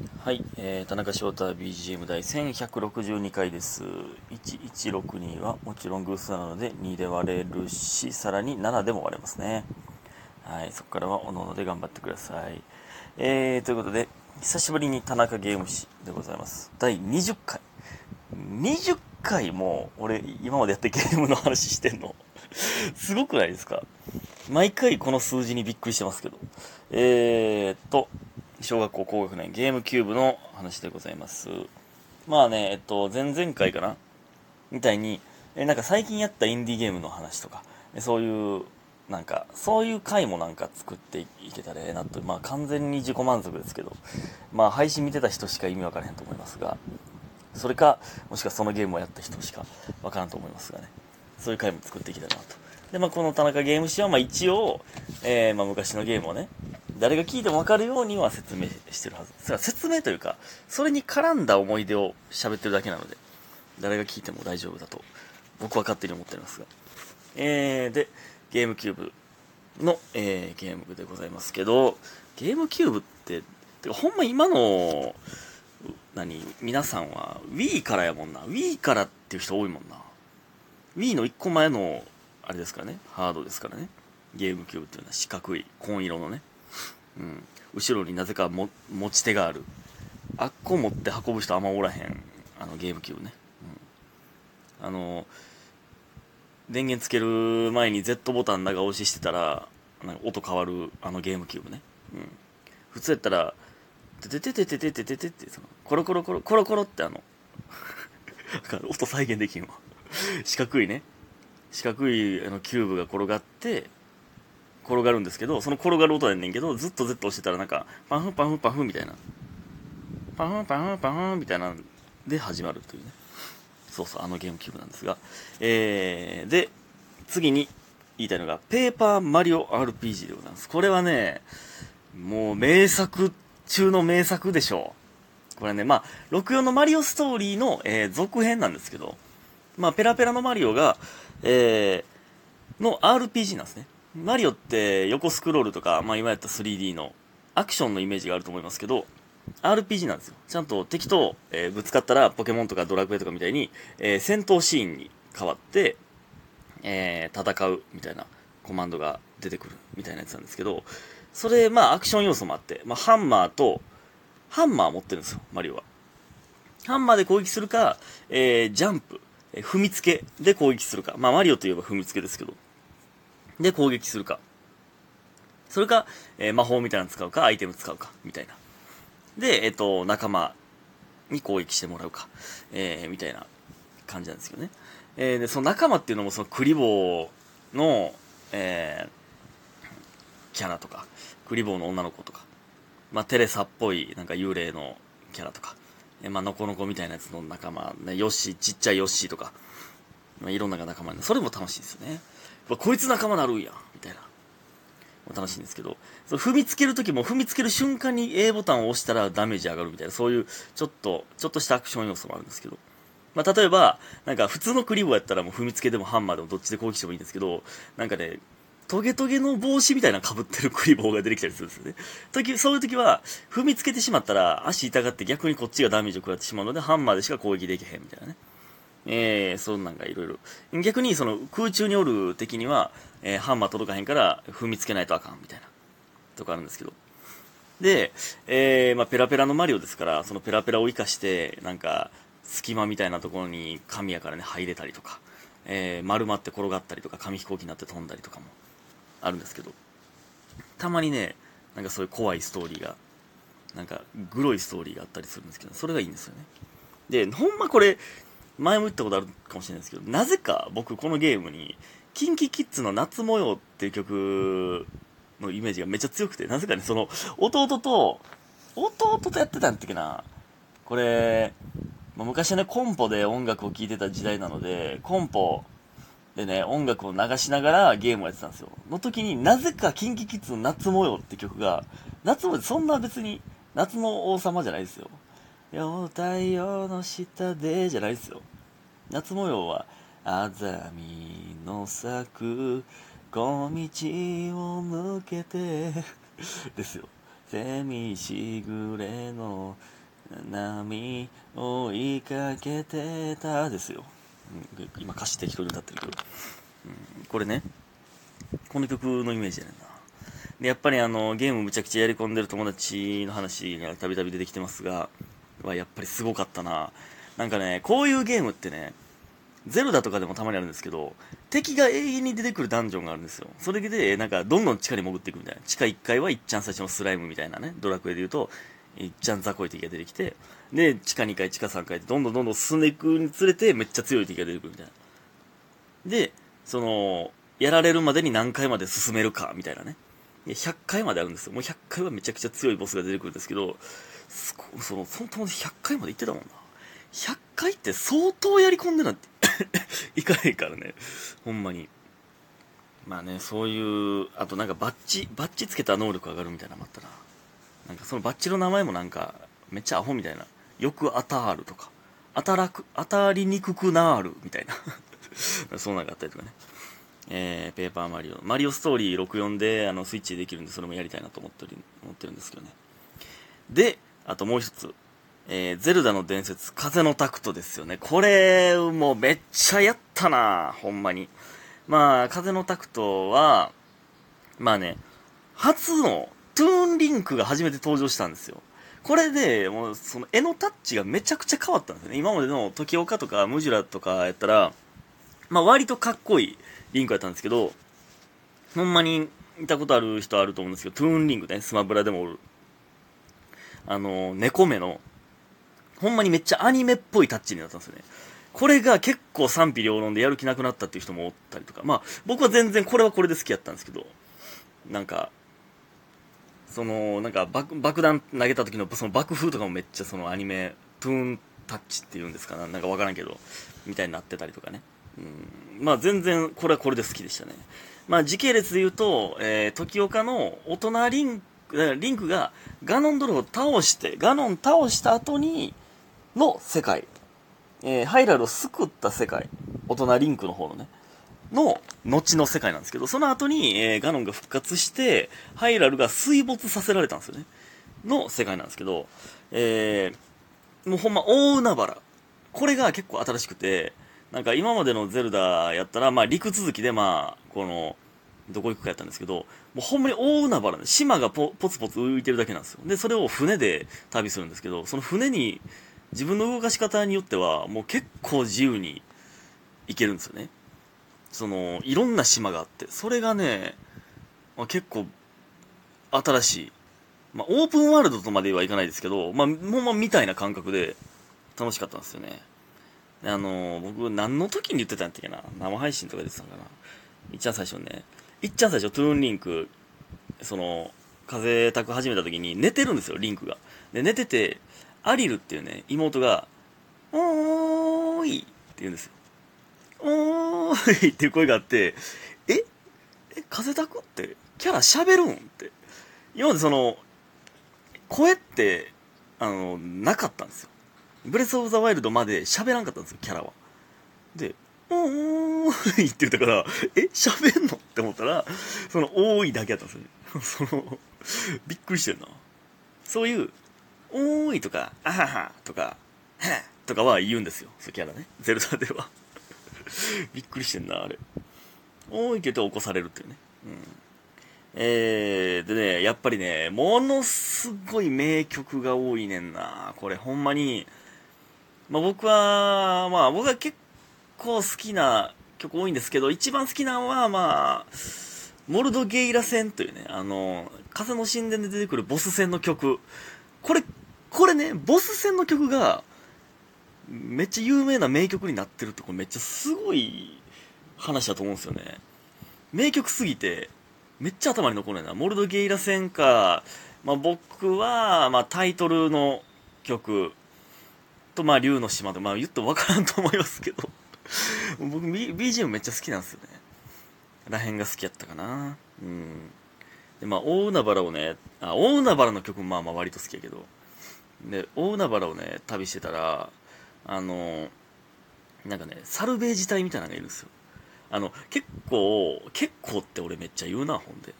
はい、えー、田中翔太 BGM 第1162回です。1162はもちろん偶数なので2で割れるし、さらに7でも割れますね。はい、そこからはおのおので頑張ってください。えー、ということで、久しぶりに田中ゲーム誌でございます。第20回。20回も俺今までやってゲームの話してんの。すごくないですか？毎回この数字にびっくりしてますけど。えーっと、小学校高学年ゲームキューブの話でございます。まあね、えっと、前々回かな？みたいに、え、なんか最近やったインディーゲームの話とか、そういう、なんか、そういう回もなんか作っていけたらええなと、まあ完全に自己満足ですけど、まあ配信見てた人しか意味わからへんと思いますが、それか、もしくはそのゲームをやった人しかわからんと思いますがね、そういう回も作っていけたらなと。で、まあこの田中ゲーム誌は、まあ一応、えー、まあ昔のゲームをね、誰が聞いても分かるようには説明してるはず。それは説明というか、それに絡んだ思い出を喋ってるだけなので、誰が聞いても大丈夫だと、僕は勝手に思っておりますが。えー、で、ゲームキューブの、えー、ゲームでございますけど、ゲームキューブって、てかほんま今の、何、皆さんは Wii からやもんな。Wii からっていう人多いもんな。Wii の1個前の、あれですからね、ハードですからね。ゲームキューブっていうのは四角い、紺色のね。うん、後ろになぜかも持ち手がある。あっこ持って運ぶ人あんまおらへん。あのゲームキューブね、うん、あの電源つける前に Z ボタン長押ししてたらなんか音変わるあのゲームキューブね、うん、普通やったらてててててててててってそのコロコロコロコロコロってあの 音再現できんわ。四角いね。四角いあのキューブが転がって転がるんですけど、その転がる音やねんけど、ずっと Z 押してたらなんか、パフンパフンパフンみたいな。パフンパフンパフンみたいなで始まるというね。そうそう、あのゲームキューブなんですが。えー、で、次に言いたいのが、ペーパーマリオ RPG でございます。これはね、もう名作中の名作でしょう。これね、まあ、64のマリオストーリーの、えー、続編なんですけど、まあ、ペラペラのマリオが、えー、の RPG なんですね。マリオって横スクロールとか、まあ今やった 3D のアクションのイメージがあると思いますけど、RPG なんですよ。ちゃんと敵と、えーぶつかったらポケモンとかドラクエとかみたいに、えー戦闘シーンに変わって、えー戦うみたいなコマンドが出てくるみたいなやつなんですけど、それ、まあアクション要素もあって、まあハンマーと、ハンマー持ってるんですよ、マリオは。ハンマーで攻撃するか、えージャンプ、え踏みつけで攻撃するか。まあマリオといえば踏みつけですけど、で攻撃するか。それか、えー魔法みたいなの使うか、アイテム使うか、みたいな。で、えっ、と、仲間に攻撃してもらうか、えーみたいな感じなんですけどね。えーで、その仲間っていうのも、そのクリボーの、えーキャラとか、クリボーの女の子とか、まあ、テレサっぽい、なんか幽霊のキャラとか、えーまあ、ノコノコみたいなやつの仲間、ね、ヨッシー、ちっちゃいヨッシーとか、まあ、いろんな仲間に、それも楽しいですよね。わこいつ仲間なるんや、みたいな。楽しいんですけど、そ踏みつけるときも踏みつける瞬間に A ボタンを押したらダメージ上がるみたいな、そういうちょっと、ちょっとしたアクション要素もあるんですけど。まあ、例えば、なんか普通のクリボーやったらもう踏みつけでもハンマーでもどっちで攻撃してもいいんですけど、なんかね、トゲトゲの帽子みたいな被ってるクリボーが出てきたりするんですよね。時、そういう時は、踏みつけてしまったら足痛がって逆にこっちがダメージを食らってしまうので、ハンマーでしか攻撃できへんみたいなね。えー、そんなんがいろいろ。逆にその空中におる敵には、えーハンマー届かへんから踏みつけないとあかんみたいな。とかあるんですけど。で、えー、まあペラペラのマリオですから、そのペラペラを活かして、なんか、隙間みたいなところに紙やからね、入れたりとか、えー、丸まって転がったりとか、紙飛行機になって飛んだりとかもあるんですけど、たまにね、なんかそういう怖いストーリーが、なんか、グロいストーリーがあったりするんですけど、それがいいんですよね。で、ほんまこれ、前も言ったことあるかもしれないですけど、なぜか僕このゲームに、キンキキッズの夏模様っていう曲のイメージがめっちゃ強くて、なぜかね、その、弟と、弟とやってたんやっけな。これ、まあ昔ね、コンポで音楽を聴いてた時代なので、コンポでね、音楽を流しながらゲームをやってたんですよ。の時になぜかキンキキッズの夏模様って曲が、夏模様そんな別に夏の王様じゃないですよ。よ太陽の下でじゃないですよ。夏模様は、あざみの咲く小道を向けて ですよ。セミしぐれの波追いかけてたですよ、今歌詞適当に歌ってるけど、うん、これねこの曲のイメージやねんな。でやっぱりあのゲームむちゃくちゃやり込んでる友達の話がたびたび出てきてますがはやっぱりすごかったな。なんかねこういうゲームってねゼルダとかでもたまにあるんですけど、敵が永遠に出てくるダンジョンがあるんですよ。それで、なんか、どんどん地下に潜っていくみたいな。地下1階はいっちゃん最初のスライムみたいなね、ドラクエで言うと、いっちゃん雑魚い敵が出てきて、で、地下2階、地下3階でどんどんどんどん進んでいくにつれて、めっちゃ強い敵が出てくるみたいな。で、その、やられるまでに何回まで進めるか、みたいなね。100回まであるんですよ。もう100回はめちゃくちゃ強いボスが出てくるんですけど、その、その友達100回まで行ってたもんな。100回って相当やり込んでなんて いかへんからね。ほんまに。まあね、そういう、あとなんかバッチ、バッチつけた能力上がるみたいなのもあったな。なんかそのバッチの名前もなんか、めっちゃアホみたいな。よく当たるとか。当たらく、当たりにくくなるみたいな。そんなのがあったりとかね。えー、ペーパーマリオ。マリオストーリー64で、あの、スイッチできるんで、それもやりたいなと思ってる、思ってるんですけどね。で、あともう一つ。えー、ゼルダの伝説、風のタクトですよね。これ、もうめっちゃやったなほんまに。まあ、風のタクトは、まあね、初のトゥーンリンクが初めて登場したんですよ。これで、もう、その絵のタッチがめちゃくちゃ変わったんですよね。今までの時岡とかムジュラとかやったら、まあ割とかっこいいリンクやったんですけど、ほんまに見たことある人あると思うんですけど、トゥーンリンクね、スマブラでもおる。あの、猫目の、ほんまにめっちゃアニメっぽいタッチになったんですよね。これが結構賛否両論でやる気なくなったっていう人もおったりとか、まあ僕は全然これはこれで好きやったんですけど、なんか、その、なんか爆爆弾投げた時のその爆風とかもめっちゃそのアニメ、トゥーンタッチっていうんですかな、なんかわからんけど、みたいになってたりとかね。うん、まあ全然これはこれで好きでしたね。まあ時系列で言うと、えー、時岡の大人リンク、リンクがガノンドルを倒して、ガノン倒した後に、の世界、えー、ハイラルを救った世界、大人リンクの方のね、の後の世界なんですけど、その後に、えー、ガノンが復活して、ハイラルが水没させられたんですよね。の世界なんですけど、えー、もうほんま大海原。これが結構新しくて、なんか今までのゼルダやったら、まあ陸続きでまあ、この、どこ行くかやったんですけど、もうほんまに大海原で、島がポポツポツ浮いてるだけなんですよ。で、それを船で旅するんですけど、その船に自分の動かし方によってはもう結構自由に行けるんですよね。そのいろんな島があってそれがね、まあ、結構新しい、まあ、オープンワールドとまではいかないですけど、まあ、ほんまあみたいな感覚で楽しかったんですよね。あの僕何の時に言ってたんやったっけな？生配信とかで言ってたんかな？いっちゃん最初ね。いっちゃん最初トゥーンリンクその風たく始めた時に寝てるんですよリンクが。で寝ててアリルっていうね、妹が、おーいって言うんですよ。おーいっていう声があって、え？え、風たくって？キャラ喋るんって。今までその、声って、あの、なかったんですよ。ブレスオブザワイルドまで喋らんかったんですよ、キャラは。で、おーいって言ったから、え、喋んのって思ったら、その、多いだけやったんですよね。その、びっくりしてるな。そういう、おーいとか、あははとか、はとかは言うんですよ。そうキャラね。ゼルダでは。びっくりしてんな、あれ。おーいけど起こされるっていうね。うん。えー、でね、やっぱりね、ものすごい名曲が多いねんな。これほんまに、まあ僕は、まあ僕は結構好きな曲多いんですけど、一番好きなのは、まあ、モルドゲイラ戦というね、あの、風の神殿で出てくるボス戦の曲。これこれね、ボス戦の曲が、めっちゃ有名な名曲になってるって、こめっちゃすごい話だと思うんですよね。名曲すぎて、めっちゃ頭に残るな。モルドゲイラ戦か、まあ、僕は、まあ、タイトルの曲と、まあ、竜の島で、まあ、言ってもわからんと思いますけど、僕、B、BGM めっちゃ好きなんですよね。らへんが好きやったかな。うん。で、まあ、大海原をね、あ、大海原の曲もまあまあ割と好きやけど、で、大海原をね、旅してたら、あの、なんかね、サルベージ隊みたいなのがいるんですよ。あの、結構、結構って俺めっちゃ言うな、ほんで。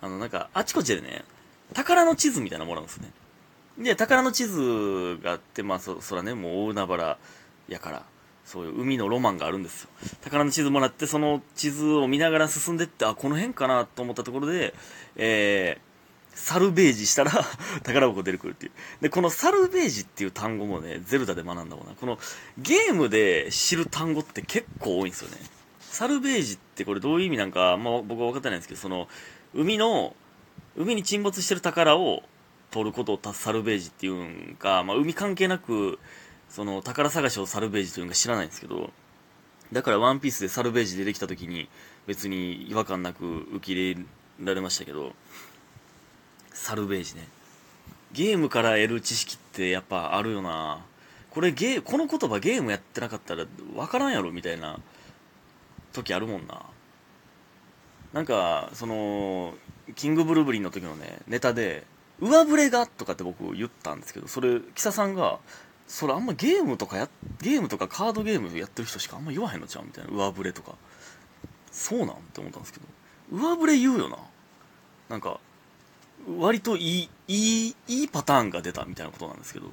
あの、なんか、あちこちでね、宝の地図みたいなのもらうんですね。で、宝の地図があって、まあそ、そらね、もう大海原やから、そういう海のロマンがあるんですよ。宝の地図もらって、その地図を見ながら進んでって、あ、この辺かなと思ったところで、えー、サルベージしたら 宝箱出てくるっていう。で、このサルベージっていう単語もね、ゼルダで学んだもんな。このゲームで知る単語って結構多いんですよね。サルベージってこれどういう意味なんか、まあ、僕は分かってないんですけど、その、海の、海に沈没してる宝を取ることをサルベージっていうんか、まあ、海関係なく、その宝探しをサルベージというのか知らないんですけど、だからワンピースでサルベージ出てきた時に別に違和感なく受け入れられましたけど、サルベージね。ゲームから得る知識ってやっぱあるよなこれゲー、この言葉ゲームやってなかったらわからんやろみたいな時あるもんな。なんか、その、キングブルーブリンの時のね、ネタで、上振れがとかって僕言ったんですけど、それ、キサさんが、それあんまゲームとかや、ゲームとかカードゲームやってる人しかあんま言わへんのちゃうみたいな。上振れとか。そうなんって思ったんですけど。上振れ言うよな。なんか、割といい、いい、いいパターンが出たみたいなことなんですけど。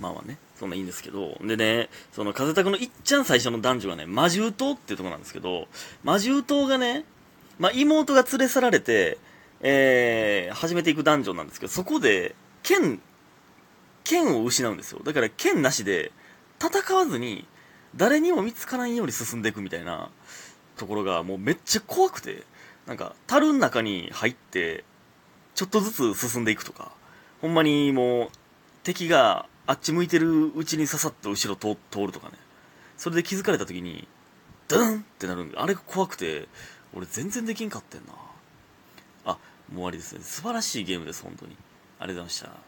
まあまあね、そんないいんですけど。でね、その風拓のいっちゃん最初の男女はね、魔獣島っていうとこなんですけど、魔獣島がね、まあ妹が連れ去られて、えー、始めていくダンジョンなんですけど、そこで、剣、剣を失うんですよ。だから剣なしで、戦わずに、誰にも見つからんように進んでいくみたいなところが、もうめっちゃ怖くて、なんか、樽の中に入って、ちょっとずつ進んでいくとか、ほんまにもう、敵があっち向いてるうちにささっと後ろ通るとかね。それで気づかれた時に、ドゥンってなるんで、あれが怖くて、俺全然できんかってんな。あもう終わりですね。素晴らしいゲームです、本当に。ありがとうございました。